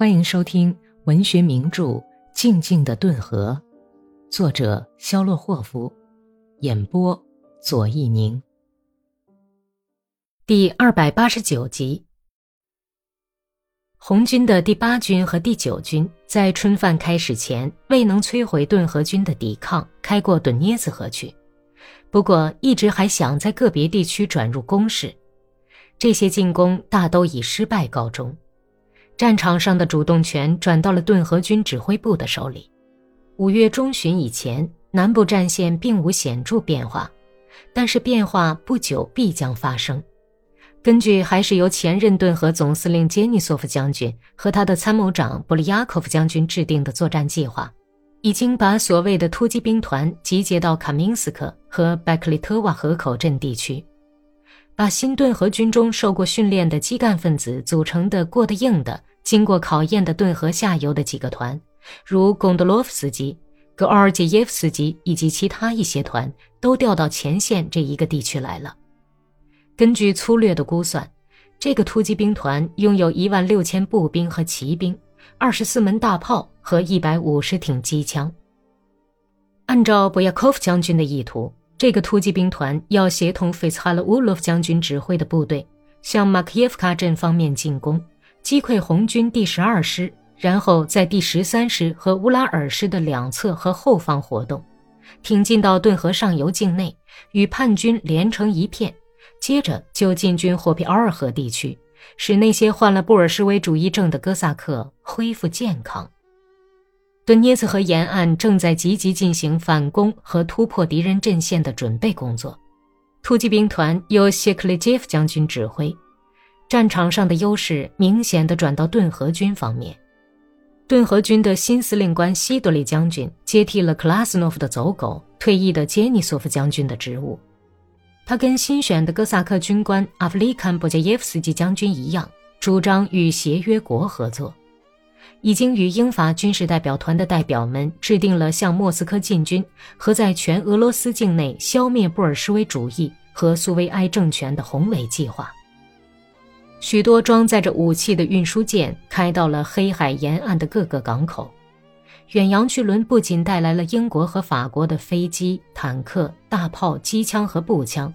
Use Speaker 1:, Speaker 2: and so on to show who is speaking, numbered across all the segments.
Speaker 1: 欢迎收听文学名著《静静的顿河》，作者肖洛霍夫，演播左一宁。第二百八十九集。红军的第八军和第九军在春饭开始前未能摧毁顿河军的抵抗，开过顿涅茨河去。不过，一直还想在个别地区转入攻势，这些进攻大都以失败告终。战场上的主动权转到了顿河军指挥部的手里。五月中旬以前，南部战线并无显著变化，但是变化不久必将发生。根据还是由前任顿河总司令杰尼索夫将军和他的参谋长布里亚科夫将军制定的作战计划，已经把所谓的突击兵团集结到卡明斯克和拜克利特瓦河口镇地区。把新顿河军中受过训练的基干分子组成的过得硬的、经过考验的顿河下游的几个团，如贡德罗夫斯基、格奥尔杰耶夫斯基以及其他一些团，都调到前线这一个地区来了。根据粗略的估算，这个突击兵团拥有一万六千步兵和骑兵、二十四门大炮和一百五十挺机枪。按照博亚科夫将军的意图。这个突击兵团要协同费斯哈勒乌洛夫将军指挥的部队，向马克耶夫卡镇方面进攻，击溃红军第十二师，然后在第十三师和乌拉尔师的两侧和后方活动，挺进到顿河上游境内，与叛军连成一片。接着就进军霍皮奥尔河地区，使那些患了布尔什维主义症的哥萨克恢复健康。顿涅茨河沿岸正在积极进行反攻和突破敌人阵线的准备工作，突击兵团由谢克列杰夫将军指挥，战场上的优势明显的转到顿河军方面。顿河军的新司令官西多利将军接替了克拉斯诺夫的走狗退役的杰尼索夫将军的职务，他跟新选的哥萨克军官阿弗利坎波加耶夫斯基将军一样，主张与协约国合作。已经与英法军事代表团的代表们制定了向莫斯科进军和在全俄罗斯境内消灭布尔什维主义和苏维埃政权的宏伟计划。许多装载着武器的运输舰开到了黑海沿岸的各个港口。远洋巨轮不仅带来了英国和法国的飞机、坦克、大炮、机枪和步枪，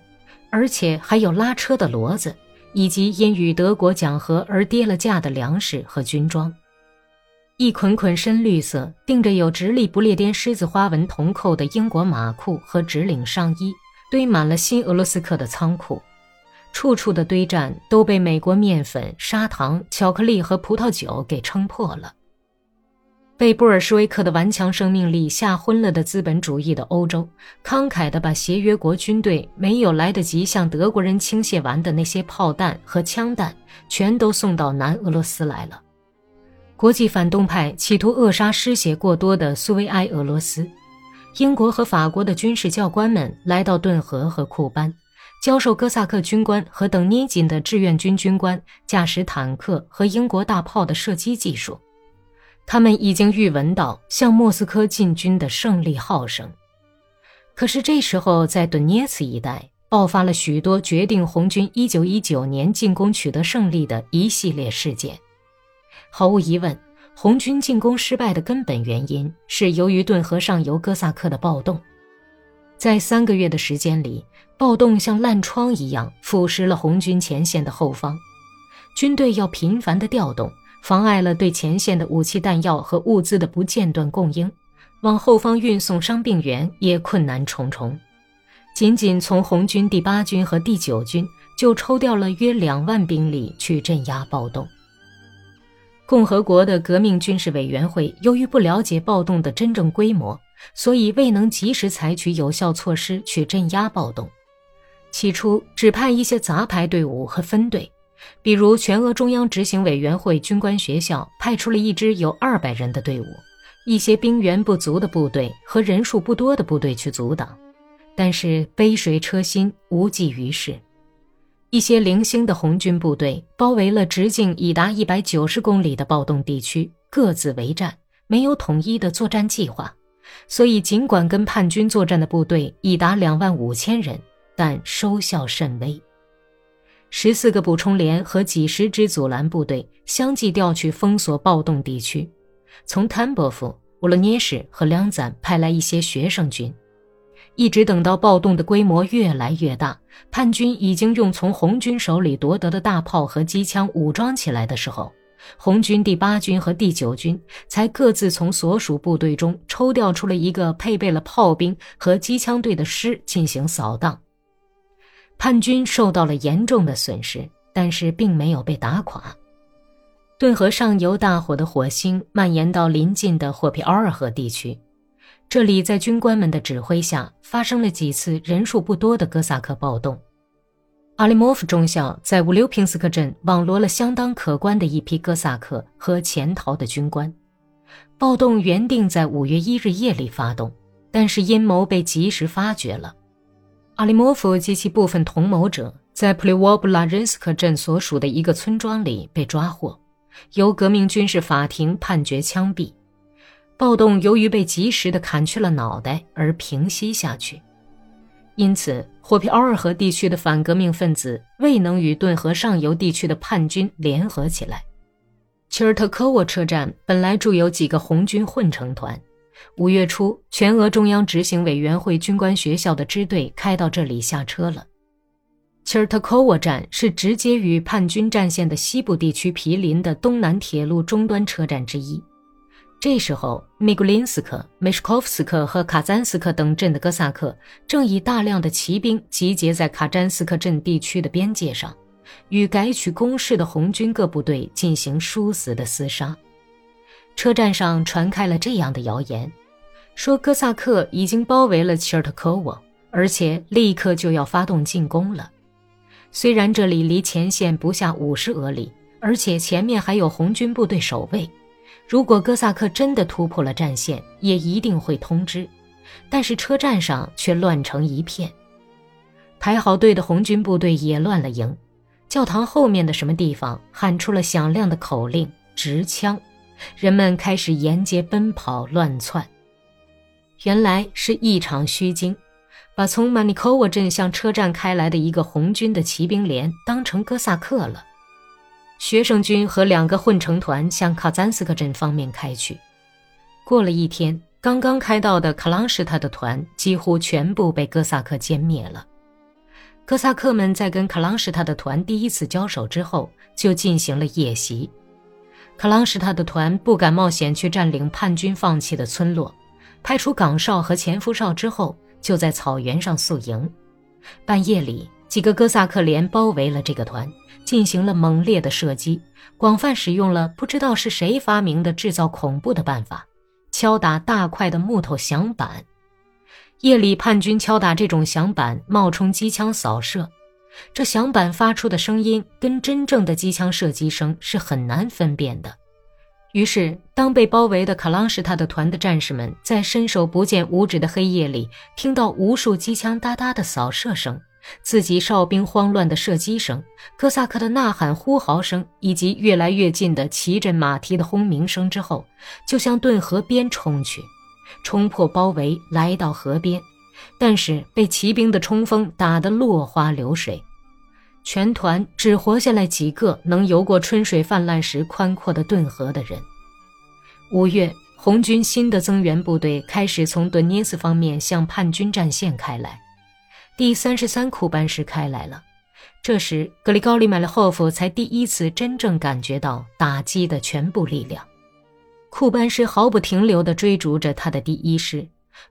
Speaker 1: 而且还有拉车的骡子，以及因与德国讲和而跌了价的粮食和军装。一捆捆深绿色、钉着有直立不列颠狮子花纹铜扣的英国马裤和直领上衣，堆满了新俄罗斯克的仓库，处处的堆栈都被美国面粉、砂糖、巧克力和葡萄酒给撑破了。被布尔什维克的顽强生命力吓昏了的资本主义的欧洲，慷慨地把协约国军队没有来得及向德国人倾泻完的那些炮弹和枪弹，全都送到南俄罗斯来了。国际反动派企图扼杀失血过多的苏维埃俄罗斯，英国和法国的军事教官们来到顿河和库班，教授哥萨克军官和等捏紧的志愿军军官驾驶坦克和英国大炮的射击技术。他们已经预闻到向莫斯科进军的胜利号声。可是这时候，在顿涅茨一带爆发了许多决定红军1919年进攻取得胜利的一系列事件。毫无疑问，红军进攻失败的根本原因是由于顿河上游哥萨克的暴动。在三个月的时间里，暴动像烂疮一样腐蚀了红军前线的后方，军队要频繁的调动，妨碍了对前线的武器弹药和物资的不间断供应，往后方运送伤病员也困难重重。仅仅从红军第八军和第九军就抽调了约两万兵力去镇压暴动。共和国的革命军事委员会由于不了解暴动的真正规模，所以未能及时采取有效措施去镇压暴动。起初只派一些杂牌队伍和分队，比如全俄中央执行委员会军官学校派出了一支有二百人的队伍，一些兵源不足的部队和人数不多的部队去阻挡，但是杯水车薪，无济于事。一些零星的红军部队包围了直径已达一百九十公里的暴动地区，各自为战，没有统一的作战计划。所以，尽管跟叛军作战的部队已达两万五千人，但收效甚微。十四个补充连和几十支阻拦部队相继调去封锁暴动地区，从坦波夫、乌罗涅什和梁赞派来一些学生军。一直等到暴动的规模越来越大，叛军已经用从红军手里夺得的大炮和机枪武装起来的时候，红军第八军和第九军才各自从所属部队中抽调出了一个配备了炮兵和机枪队的师进行扫荡。叛军受到了严重的损失，但是并没有被打垮。顿河上游大火的火星蔓延到邻近的霍皮奥尔河地区。这里在军官们的指挥下发生了几次人数不多的哥萨克暴动。阿里莫夫中校在乌留平斯克镇网罗了相当可观的一批哥萨克和潜逃的军官。暴动原定在五月一日夜里发动，但是阴谋被及时发觉了。阿里莫夫及其部分同谋者在普里沃布拉任斯克镇所属的一个村庄里被抓获，由革命军事法庭判决枪毙。暴动由于被及时的砍去了脑袋而平息下去，因此霍皮奥尔河地区的反革命分子未能与顿河上游地区的叛军联合起来。切尔特科沃车站本来驻有几个红军混成团，五月初，全俄中央执行委员会军官学校的支队开到这里下车了。切尔特科沃站是直接与叛军战线的西部地区毗邻的东南铁路终端车站之一。这时候，米古林斯克、梅什科夫斯克和卡赞斯克等镇的哥萨克正以大量的骑兵集结在卡詹斯克镇地区的边界上，与改取攻势的红军各部队进行殊死的厮杀。车站上传开了这样的谣言，说哥萨克已经包围了切尔特科沃，而且立刻就要发动进攻了。虽然这里离前线不下五十俄里，而且前面还有红军部队守卫。如果哥萨克真的突破了战线，也一定会通知。但是车站上却乱成一片，排好队的红军部队也乱了营。教堂后面的什么地方喊出了响亮的口令：“直枪！”人们开始沿街奔跑乱窜。原来是一场虚惊，把从马尼科沃镇向车站开来的一个红军的骑兵连当成哥萨克了。学生军和两个混成团向卡赞斯克镇方面开去。过了一天，刚刚开到的卡朗什塔的团几乎全部被哥萨克歼灭了。哥萨克们在跟卡朗什塔的团第一次交手之后，就进行了夜袭。卡朗什塔的团不敢冒险去占领叛军放弃的村落，派出岗哨和前夫哨之后，就在草原上宿营。半夜里。几个哥萨克连包围了这个团，进行了猛烈的射击，广泛使用了不知道是谁发明的制造恐怖的办法，敲打大块的木头响板。夜里，叛军敲打这种响板，冒充机枪扫射，这响板发出的声音跟真正的机枪射击声是很难分辨的。于是，当被包围的卡朗什塔的团的战士们在伸手不见五指的黑夜里，听到无数机枪哒哒的扫射声。自己哨兵慌乱的射击声、哥萨克的呐喊呼嚎声，以及越来越近的骑着马蹄的轰鸣声之后，就向顿河边冲去，冲破包围，来到河边，但是被骑兵的冲锋打得落花流水，全团只活下来几个能游过春水泛滥时宽阔的顿河的人。五月，红军新的增援部队开始从顿涅斯方面向叛军战线开来。第三十三库班师开来了，这时格里高利买了霍夫才第一次真正感觉到打击的全部力量。库班师毫不停留地追逐着他的第一师，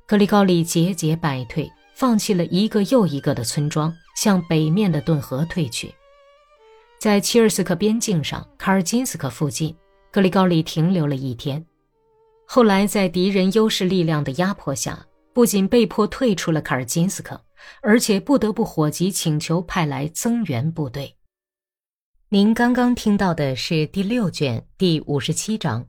Speaker 1: 格里高利节节败退，放弃了一个又一个的村庄，向北面的顿河退去。在切尔斯克边境上，卡尔金斯克附近，格里高利停留了一天，后来在敌人优势力量的压迫下，不仅被迫退出了卡尔金斯克。而且不得不火急请求派来增援部队。您刚刚听到的是第六卷第五十七章。